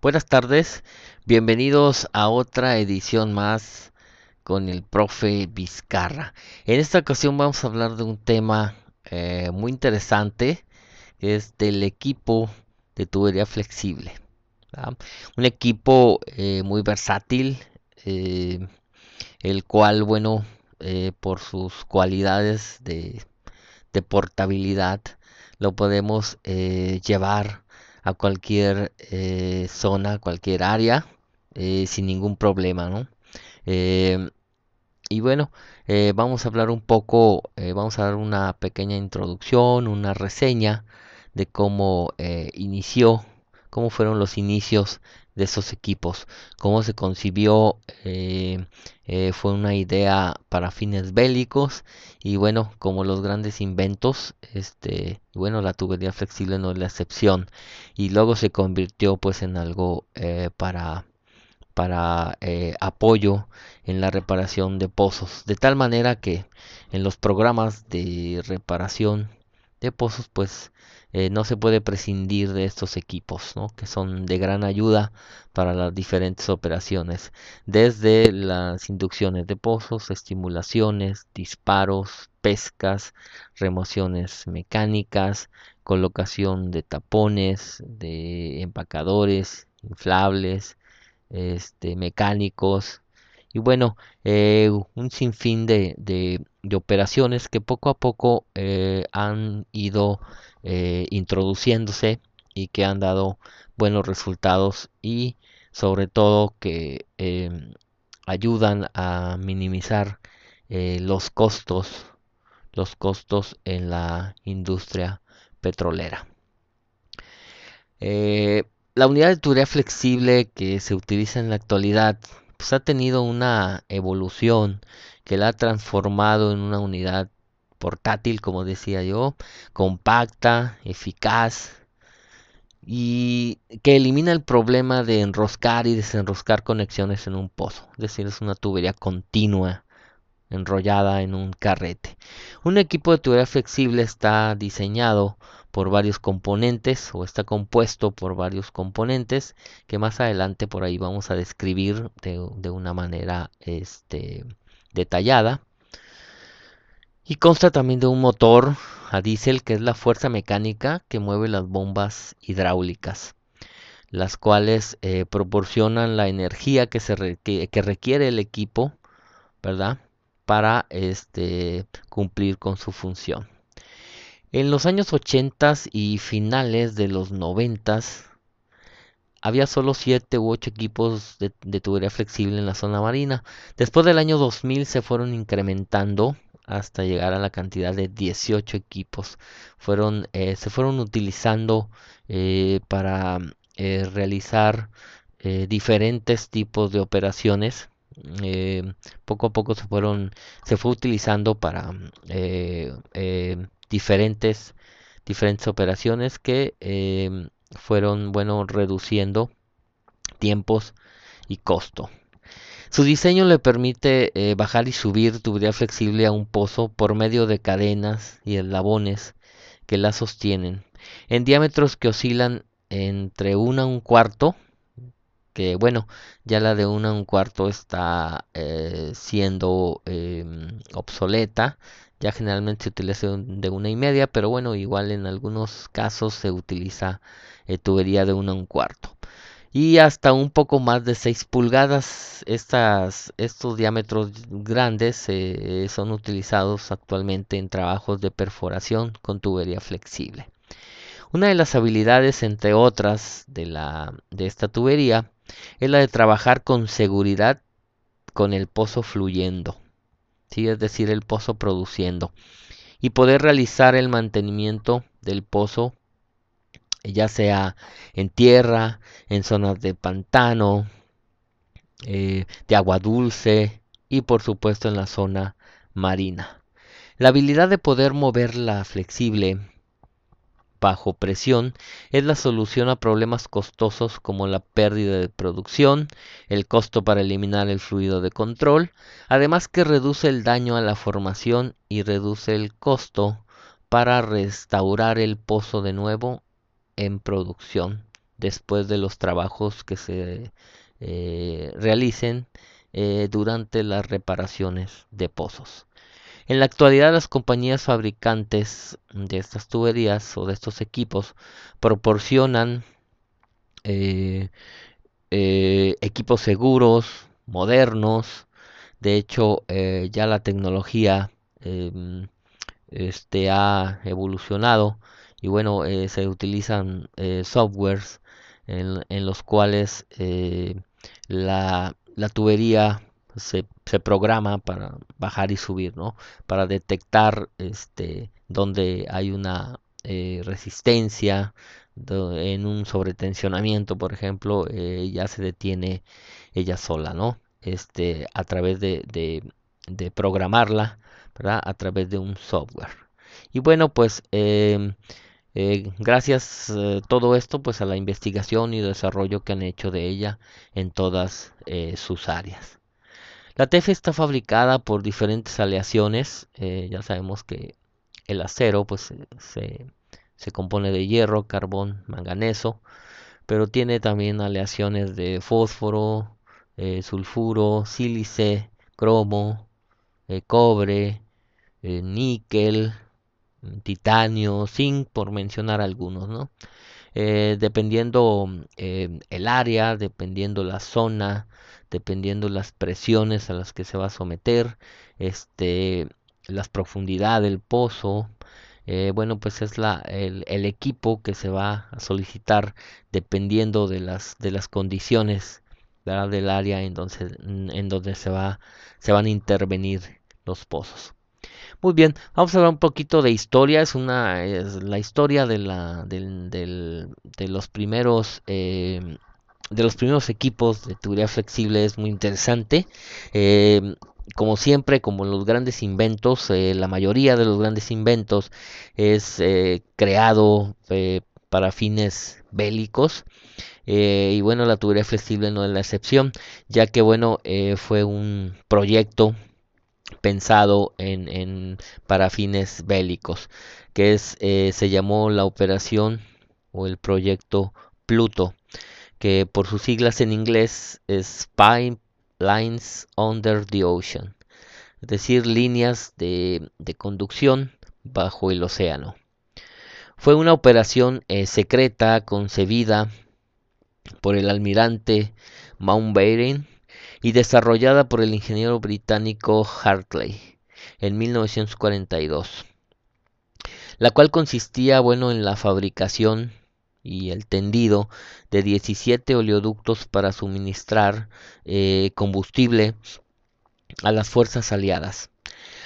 Buenas tardes, bienvenidos a otra edición más con el profe Vizcarra. En esta ocasión vamos a hablar de un tema eh, muy interesante, es del equipo de tubería flexible. Un equipo eh, muy versátil, eh, el cual, bueno, por sus cualidades de, de portabilidad, lo podemos llevar a cualquier eh, zona, cualquier área, eh, sin ningún problema, ¿no? Eh, y bueno, vamos a hablar un poco, vamos a dar una pequeña introducción, una reseña de cómo inició, cómo fueron los inicios de esos equipos, cómo se concibió, eh, eh, fue una idea para fines bélicos y bueno, como los grandes inventos, este, bueno, la tubería flexible no es la excepción y luego se convirtió pues en algo eh, para para apoyo en la reparación de pozos de tal manera que en los programas de reparación de pozos pues eh, no se puede prescindir de estos equipos, que son de gran ayuda para las diferentes operaciones, desde las inducciones de pozos, estimulaciones, disparos, pescas, remociones mecánicas, colocación de tapones, de empacadores, inflables, este, mecánicos, y bueno, eh, un sinfín de, de, operaciones que poco a poco eh, han ido eh, introduciéndose y que han dado buenos resultados y sobre todo que em, ayudan a minimizar los costos los costos en la industria petrolera. La unidad de tubería flexible que se utiliza en la actualidad pues ha tenido una evolución que la ha transformado en una unidad portátil, como decía yo, compacta, eficaz y que elimina el problema de enroscar y desenroscar conexiones en un pozo. Es decir, es una tubería continua enrollada en un carrete. Un equipo de tubería flexible está diseñado por varios componentes o está compuesto por varios componentes que más adelante por ahí vamos a describir de, una manera este, detallada. Y consta también de un motor a diésel que es la fuerza mecánica que mueve las bombas hidráulicas, las cuales eh, proporcionan la energía que, se que requiere el equipo, ¿verdad? Para este, cumplir con su función. En los años 80 y finales de los 90 había solo 7 u 8 equipos de, tubería flexible en la zona marina. Después del año 2000 se fueron incrementando hasta llegar a la cantidad de 18 equipos. Eh, se fueron utilizando eh, para eh, realizar diferentes tipos de operaciones. poco a poco se fueron, se fue utilizando para diferentes, diferentes operaciones que em, fueron, bueno, reduciendo tiempos y costo. Su diseño le permite eh, bajar y subir tubería flexible a un pozo por medio de cadenas y eslabones que la sostienen en diámetros que oscilan entre una a un cuarto que bueno ya la de una un cuarto está eh, siendo em, obsoleta ya generalmente se utiliza de una y media, pero bueno, igual en algunos casos se utiliza eh, tubería de una un cuarto. Y hasta un poco más de 6 pulgadas, estos diámetros grandes son utilizados actualmente en trabajos de perforación con tubería flexible. Una de las habilidades, entre otras, de, la, de esta tubería es la de trabajar con seguridad con el pozo fluyendo es decir, el pozo produciendo, y poder realizar el mantenimiento del pozo, ya sea en tierra, en zonas de pantano, eh, de agua dulce y por supuesto en la zona marina. La habilidad de poder moverla flexible bajo presión es la solución a problemas costosos como la pérdida de producción, el costo para eliminar el fluido de control, además que reduce el daño a la formación y reduce el costo para restaurar el pozo de nuevo en producción después de los trabajos que se eh, realicen eh, durante las reparaciones de pozos. En la actualidad las compañías fabricantes de estas tuberías o de estos equipos proporcionan eh, equipos seguros, modernos. De hecho, ya la tecnología em, este, ha evolucionado y bueno, se utilizan softwares en, los cuales eh, la, tubería se, programa para bajar y subir, ¿no? Para detectar este, donde hay una eh, resistencia en un sobretensionamiento, por ejemplo, eh, ya se detiene ella sola, ¿no? Este, a través de, de, de programarla, ¿verdad? A través de un software. Y bueno, pues em, eh, gracias eh, todo esto pues a la investigación y desarrollo que han hecho de ella en todas eh, sus áreas. La TF está fabricada por diferentes aleaciones. ya sabemos que el acero pues se, se, compone de hierro, carbón, manganeso, pero tiene también aleaciones de fósforo, sulfuro, sílice, cromo, cobre, níquel, titanio, zinc, por mencionar algunos, ¿no? Eh, dependiendo eh, el área, dependiendo la zona, dependiendo las presiones a las que se va a someter, este, las profundidades del pozo, eh, bueno, pues es la, el, el, equipo que se va a solicitar dependiendo de las, de las condiciones del área en donde, en donde se, va, se van a intervenir los pozos. Muy bien, vamos a hablar un poquito de historia. Es una es la historia de la del, del, de los primeros eh, de los primeros equipos de tubería flexible es muy interesante. Eh, como siempre, como los grandes inventos, eh, la mayoría de los grandes inventos es creado para fines bélicos. y bueno, la tubería flexible no es la excepción, ya que bueno, fue un proyecto pensado en, en, para fines bélicos, que es, eh, se llamó la operación o el proyecto Pluto, que por sus siglas en inglés es Pipelines Under the Ocean, es decir, líneas de, de conducción bajo el océano. Fue una operación eh, secreta concebida por el almirante Mountbatten y desarrollada por el ingeniero británico Hartley en 1942, la cual consistía bueno en la fabricación y el tendido de 17 oleoductos para suministrar eh, combustible a las fuerzas aliadas.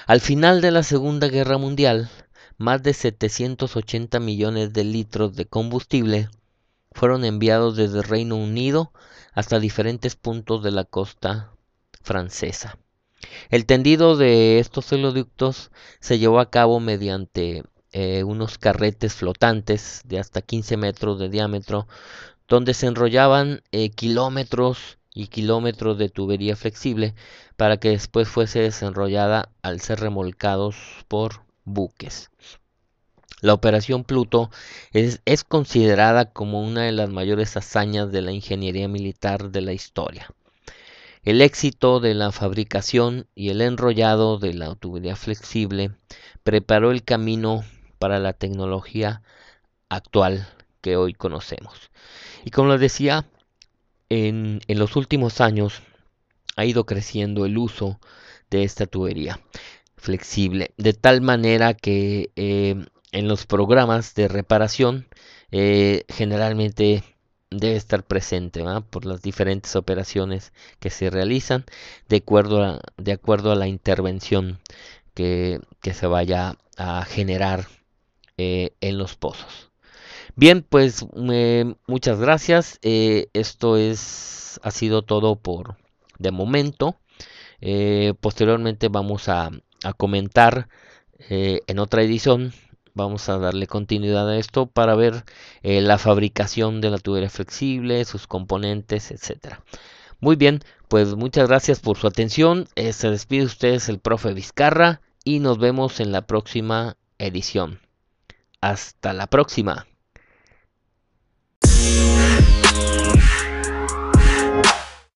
Al final de la Segunda Guerra Mundial, más de 780 millones de litros de combustible fueron enviados desde Reino Unido hasta diferentes puntos de la costa francesa. El tendido de estos oleoductos se llevó a cabo mediante eh, unos carretes flotantes de hasta 15 metros de diámetro, donde se enrollaban eh, kilómetros y kilómetros de tubería flexible para que después fuese desenrollada al ser remolcados por buques. La Operación Pluto es, considerada como una de las mayores hazañas de la ingeniería militar de la historia. El éxito de la fabricación y el enrollado de la tubería flexible preparó el camino para la tecnología actual que hoy conocemos. Y como les decía, en, los últimos años ha ido creciendo el uso de esta tubería flexible, de tal manera que eh, en los programas de reparación eh, generalmente debe estar presente por las diferentes operaciones que se realizan de acuerdo a, de acuerdo a la intervención que, se vaya a generar eh, en los pozos. Bien, pues muchas gracias. Eh, esto es ha sido todo por de momento. posteriormente vamos a, a comentar en otra edición vamos a darle continuidad a esto para ver eh, la fabricación de la tubería flexible, sus componentes, etcétera. Muy bien, pues muchas gracias por su atención. Eh, se despide ustedes el profe Vizcarra y nos vemos en la próxima edición. Hasta la próxima.